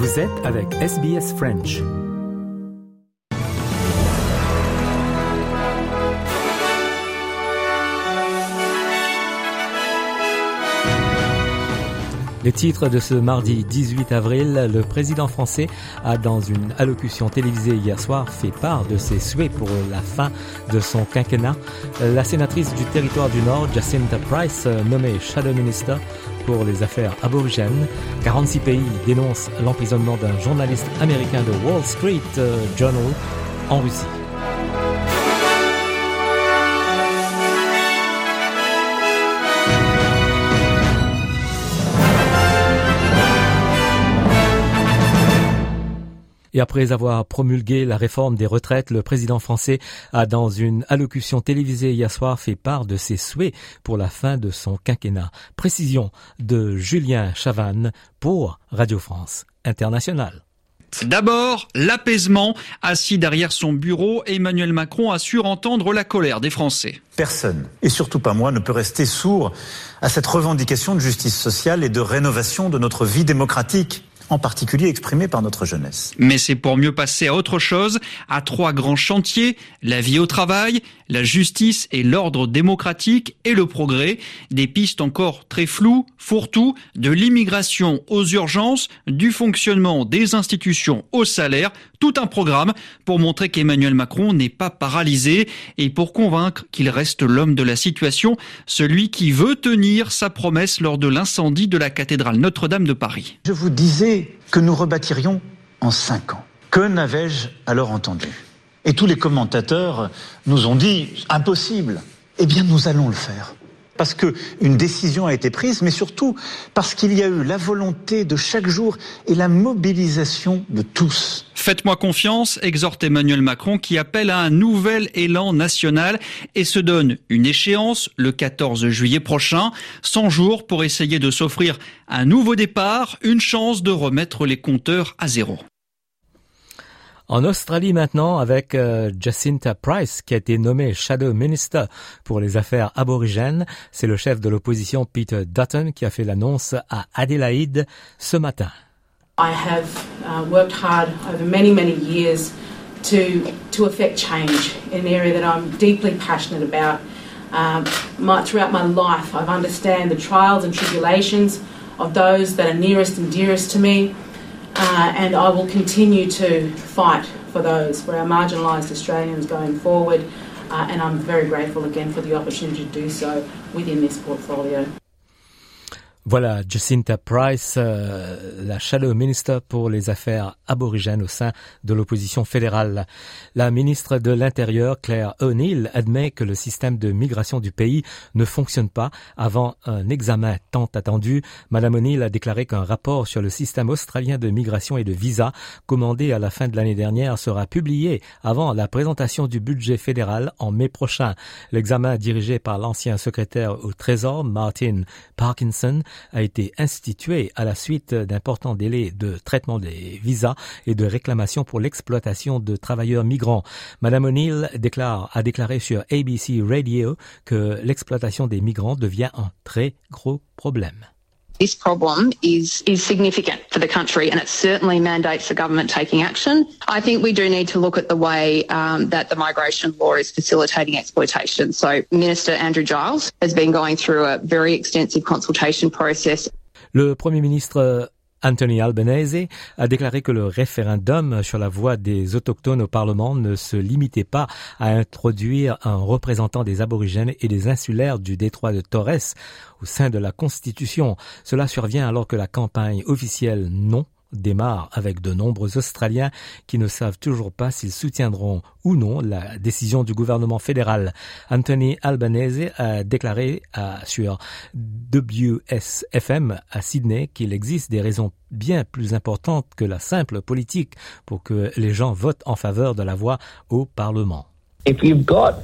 Vous êtes avec SBS French. Les titres de ce mardi 18 avril, le président français a dans une allocution télévisée hier soir fait part de ses souhaits pour la fin de son quinquennat. La sénatrice du territoire du Nord, Jacinta Price, nommée Shadow Minister pour les affaires aborigènes. 46 pays dénoncent l'emprisonnement d'un journaliste américain de Wall Street Journal en Russie. Et après avoir promulgué la réforme des retraites, le président français a, dans une allocution télévisée hier soir, fait part de ses souhaits pour la fin de son quinquennat. Précision de Julien Chavannes pour Radio France Internationale. D'abord, l'apaisement. Assis derrière son bureau, Emmanuel Macron assure entendre la colère des Français. Personne, et surtout pas moi, ne peut rester sourd à cette revendication de justice sociale et de rénovation de notre vie démocratique en particulier exprimée par notre jeunesse. Mais c'est pour mieux passer à autre chose, à trois grands chantiers, la vie au travail, la justice et l'ordre démocratique et le progrès, des pistes encore très floues, fourre-tout, de l'immigration aux urgences, du fonctionnement des institutions au salaire, tout un programme pour montrer qu'Emmanuel Macron n'est pas paralysé et pour convaincre qu'il reste l'homme de la situation, celui qui veut tenir sa promesse lors de l'incendie de la cathédrale Notre-Dame de Paris. Je vous disais que nous rebâtirions en cinq ans. Que n'avais-je alors entendu? Et tous les commentateurs nous ont dit impossible. Eh bien, nous allons le faire parce qu'une décision a été prise, mais surtout parce qu'il y a eu la volonté de chaque jour et la mobilisation de tous. Faites-moi confiance, exhorte Emmanuel Macron qui appelle à un nouvel élan national et se donne une échéance le 14 juillet prochain, 100 jours pour essayer de s'offrir un nouveau départ, une chance de remettre les compteurs à zéro. En Australie maintenant, avec euh, Jacinta Price, qui a été nommée Shadow Minister pour les affaires aborigènes, c'est le chef de l'opposition Peter Dutton qui a fait l'annonce à Adelaide ce matin. I have uh, worked hard over many, many years to to affect change in an area that I'm deeply passionate about. Um, my, throughout my life, I've understand the trials and tribulations of those that are nearest and dearest to me. Uh, and I will continue to fight for those, for our marginalised Australians going forward. Uh, and I'm very grateful again for the opportunity to do so within this portfolio. Voilà, Jacinta Price, euh, la Shadow Minister pour les affaires aborigènes au sein de l'opposition fédérale. La ministre de l'Intérieur, Claire O'Neill, admet que le système de migration du pays ne fonctionne pas avant un examen tant attendu. Madame O'Neill a déclaré qu'un rapport sur le système australien de migration et de visa, commandé à la fin de l'année dernière, sera publié avant la présentation du budget fédéral en mai prochain. L'examen dirigé par l'ancien secrétaire au Trésor, Martin Parkinson, a été institué à la suite d'importants délais de traitement des visas et de réclamation pour l'exploitation de travailleurs migrants. Madame O'Neill a déclaré sur ABC Radio que l'exploitation des migrants devient un très gros problème. This problem is, is significant for the country and it certainly mandates the government taking action. I think we do need to look at the way um, that the migration law is facilitating exploitation. So Minister Andrew Giles has been going through a very extensive consultation process. Le Premier ministre Anthony Albanese a déclaré que le référendum sur la voix des autochtones au Parlement ne se limitait pas à introduire un représentant des aborigènes et des insulaires du détroit de Torres au sein de la Constitution. Cela survient alors que la campagne officielle non démarre avec de nombreux Australiens qui ne savent toujours pas s'ils soutiendront ou non la décision du gouvernement fédéral. Anthony Albanese a déclaré à, sur WSFM à Sydney qu'il existe des raisons bien plus importantes que la simple politique pour que les gens votent en faveur de la voix au Parlement. If you've got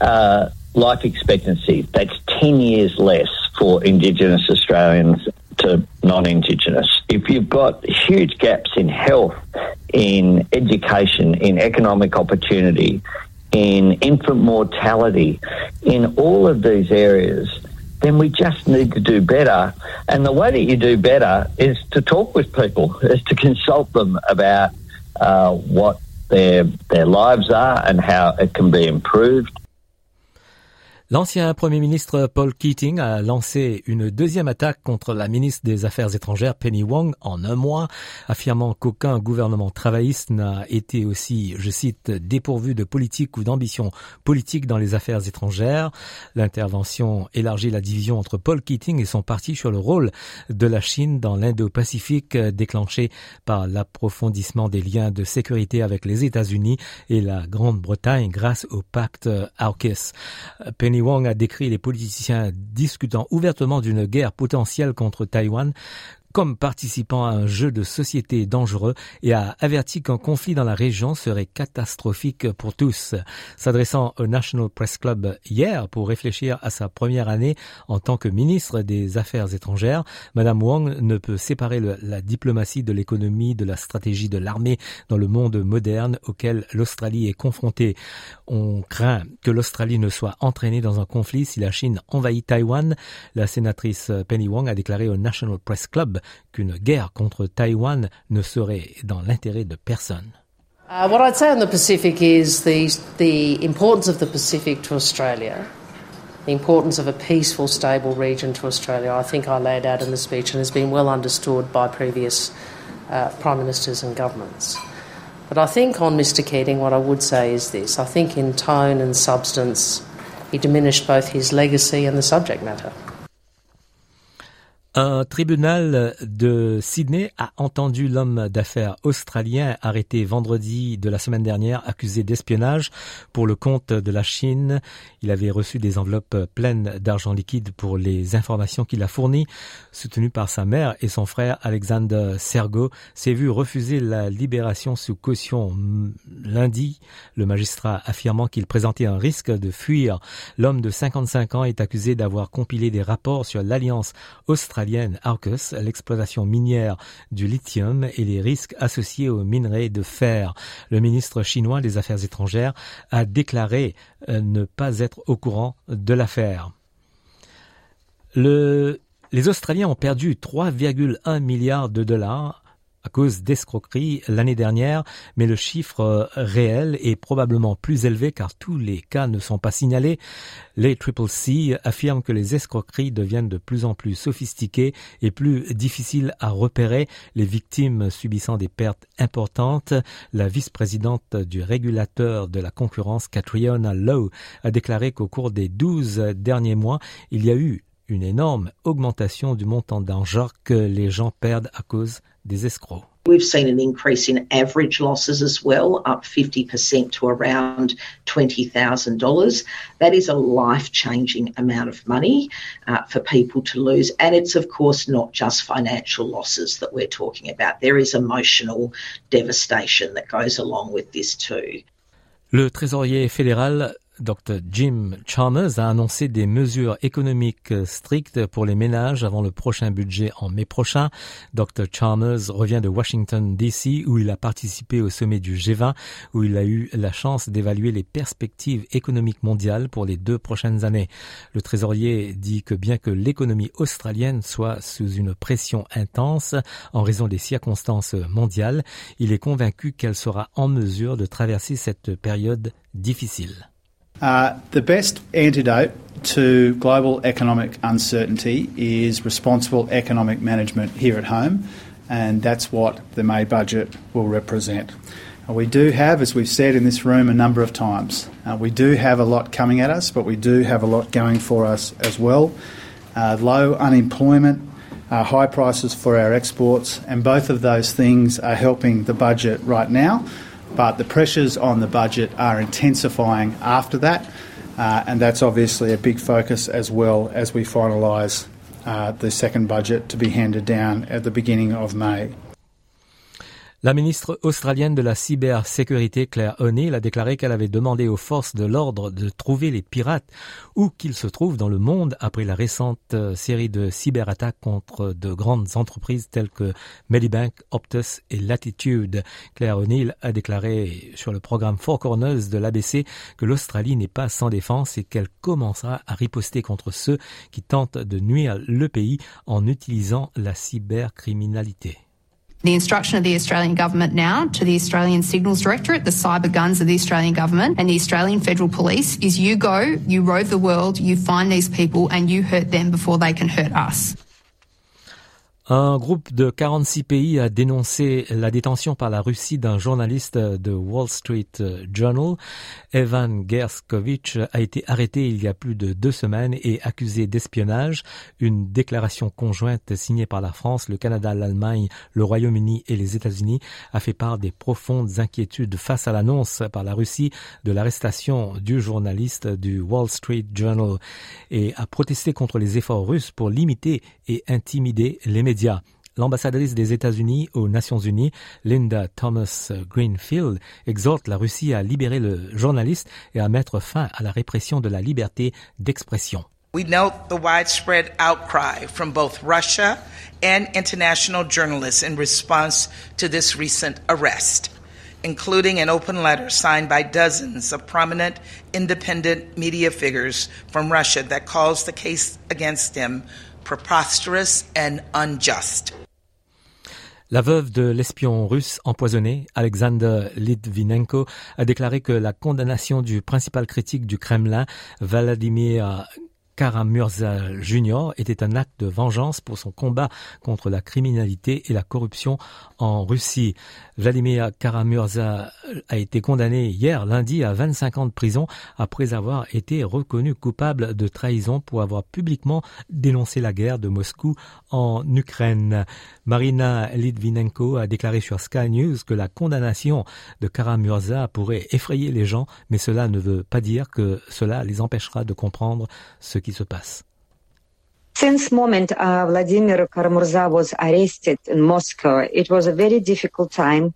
uh, life expectancy, that's 10 years less for Indigenous Australians to non-Indigenous. If you've got huge gaps in health, in education, in economic opportunity, in infant mortality, in all of these areas, then we just need to do better. And the way that you do better is to talk with people, is to consult them about uh, what their their lives are and how it can be improved. L'ancien Premier ministre Paul Keating a lancé une deuxième attaque contre la ministre des Affaires étrangères Penny Wong en un mois, affirmant qu'aucun gouvernement travailliste n'a été aussi, je cite, dépourvu de politique ou d'ambition politique dans les affaires étrangères. L'intervention élargit la division entre Paul Keating et son parti sur le rôle de la Chine dans l'Indo-Pacifique déclenché par l'approfondissement des liens de sécurité avec les États-Unis et la Grande-Bretagne grâce au pacte AUKUS. Penny Wong a décrit les politiciens discutant ouvertement d'une guerre potentielle contre Taïwan comme participant à un jeu de société dangereux et a averti qu'un conflit dans la région serait catastrophique pour tous. S'adressant au National Press Club hier pour réfléchir à sa première année en tant que ministre des Affaires étrangères, Madame Wong ne peut séparer la diplomatie de l'économie, de la stratégie de l'armée dans le monde moderne auquel l'Australie est confrontée. On craint que l'Australie ne soit entraînée dans un conflit si la Chine envahit Taïwan. La sénatrice Penny Wong a déclaré au National Press Club qu'une guerre contre Taïwan ne serait dans l'intérêt de personne. Uh, what I'd say on the Pacific is the, the importance of the Pacific to Australia, the importance of a peaceful, stable region to Australia, I think I laid out in the speech and has been well understood by previous uh, Prime Ministers and governments. But I think on Mr Keating, what I would say is this I think in tone and substance, he diminished both his legacy and the subject matter. Un tribunal de Sydney a entendu l'homme d'affaires australien arrêté vendredi de la semaine dernière accusé d'espionnage pour le compte de la Chine. Il avait reçu des enveloppes pleines d'argent liquide pour les informations qu'il a fournies. Soutenu par sa mère et son frère Alexander Sergo, s'est vu refuser la libération sous caution lundi. Le magistrat affirmant qu'il présentait un risque de fuir. L'homme de 55 ans est accusé d'avoir compilé des rapports sur l'alliance australienne australienne AUKUS, l'exploitation minière du lithium et les risques associés aux minerais de fer. Le ministre chinois des Affaires étrangères a déclaré euh, ne pas être au courant de l'affaire. les Australiens ont perdu 3,1 milliards de dollars à cause d'escroqueries l'année dernière, mais le chiffre euh, réel est probablement plus élevé car tous les cas ne sont pas signalés. Les Triple C affirment que les escroqueries deviennent de plus en plus sophistiquées et plus difficiles à repérer, les victimes subissant des pertes importantes. La vice-présidente du régulateur de la concurrence, Catriona Lowe, a déclaré qu'au cours des 12 derniers mois, il y a eu une énorme augmentation du montant d'argent que les gens perdent à cause des escrocs. We've seen an increase in average losses as well, up 50% to around $20,000. That is a life changing amount of money uh, for people to lose. And it's, of course, not just financial losses that we're talking about. There is emotional devastation that goes along with this too. Le trésorier fédéral Dr. Jim Chalmers a annoncé des mesures économiques strictes pour les ménages avant le prochain budget en mai prochain. Dr. Chalmers revient de Washington, D.C., où il a participé au sommet du G20, où il a eu la chance d'évaluer les perspectives économiques mondiales pour les deux prochaines années. Le trésorier dit que bien que l'économie australienne soit sous une pression intense en raison des circonstances mondiales, il est convaincu qu'elle sera en mesure de traverser cette période difficile. Uh, the best antidote to global economic uncertainty is responsible economic management here at home, and that's what the May budget will represent. We do have, as we've said in this room a number of times, uh, we do have a lot coming at us, but we do have a lot going for us as well. Uh, low unemployment, uh, high prices for our exports, and both of those things are helping the budget right now but the pressures on the budget are intensifying after that, uh, and that's obviously a big focus as well as we finalise uh, the second budget to be handed down at the beginning of May. La ministre australienne de la cybersécurité, Claire O'Neill, a déclaré qu'elle avait demandé aux forces de l'ordre de trouver les pirates où qu'ils se trouvent dans le monde après la récente euh, série de cyberattaques contre de grandes entreprises telles que Medibank, Optus et Latitude. Claire O'Neill a déclaré sur le programme Four Corners de l'ABC que l'Australie n'est pas sans défense et qu'elle commencera à riposter contre ceux qui tentent de nuire le pays en utilisant la cybercriminalité. The instruction of the Australian Government now to the Australian Signals Directorate, the cyber guns of the Australian Government and the Australian Federal Police is you go, you rove the world, you find these people and you hurt them before they can hurt us. Un groupe de 46 pays a dénoncé la détention par la Russie d'un journaliste de Wall Street Journal. Evan Gerskovich a été arrêté il y a plus de deux semaines et accusé d'espionnage. Une déclaration conjointe signée par la France, le Canada, l'Allemagne, le Royaume-Uni et les États-Unis a fait part des profondes inquiétudes face à l'annonce par la Russie de l'arrestation du journaliste du Wall Street Journal et a protesté contre les efforts russes pour limiter et intimider les médias L'ambassadrice des États-Unis aux Nations Unies, Linda Thomas Greenfield, exhorte la Russie à libérer le journaliste et à mettre fin à la répression de la liberté d'expression. We note the widespread outcry from both Russia and international journalists in response to this recent arrest, including an open letter signed by dozens of prominent independent media figures from Russia that calls the case against them preposterous and unjust. La veuve de l'espion russe empoisonné, Alexander Litvinenko, a déclaré que la condamnation du principal critique du Kremlin, Vladimir Karamurza Jr. était un acte de vengeance pour son combat contre la criminalité et la corruption en Russie. Vladimir Karamurza a été condamné hier lundi à 25 ans de prison après avoir été reconnu coupable de trahison pour avoir publiquement dénoncé la guerre de Moscou en Ukraine. Marina Litvinenko a déclaré sur Sky News que la condamnation de Karamurza pourrait effrayer les gens, mais cela ne veut pas dire que cela les empêchera de comprendre ce qui se passe. Since moment uh, Vladimir Karamurza was arrested in Moscow, it was a very difficult time.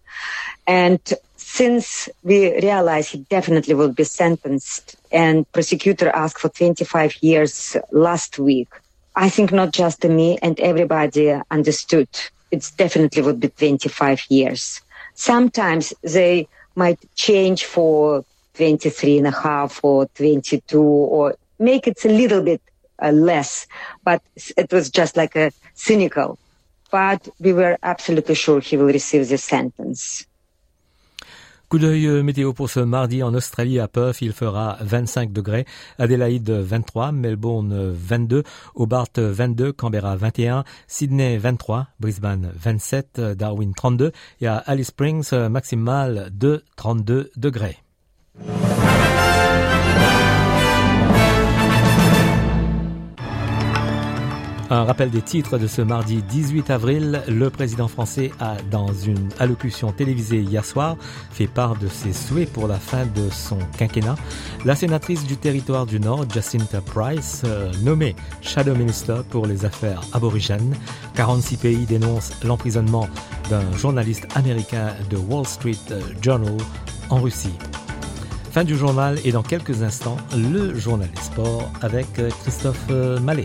And since we realized he definitely will be sentenced and prosecutor asked for 25 years last week, I think not just me and everybody understood it's definitely would be 25 years. Sometimes they might change for 23 and a half or 22 or make it a little bit uh, less, but it was just like a cynical. But we were absolutely sure he will receive the sentence. Coup d'œil euh, météo pour ce mardi en Australie à Perth, il fera 25 degrés, Adélaïde 23, Melbourne 22, Hobart 22, Canberra 21, Sydney 23, Brisbane 27, Darwin 32 et à Alice Springs maximal de 32 degrés. Un rappel des titres de ce mardi 18 avril. Le président français a, dans une allocution télévisée hier soir, fait part de ses souhaits pour la fin de son quinquennat. La sénatrice du territoire du Nord, Jacinta Price, euh, nommée Shadow Minister pour les affaires aborigènes. 46 pays dénoncent l'emprisonnement d'un journaliste américain de Wall Street Journal en Russie. Fin du journal et dans quelques instants, le journal des sports avec Christophe Mallet.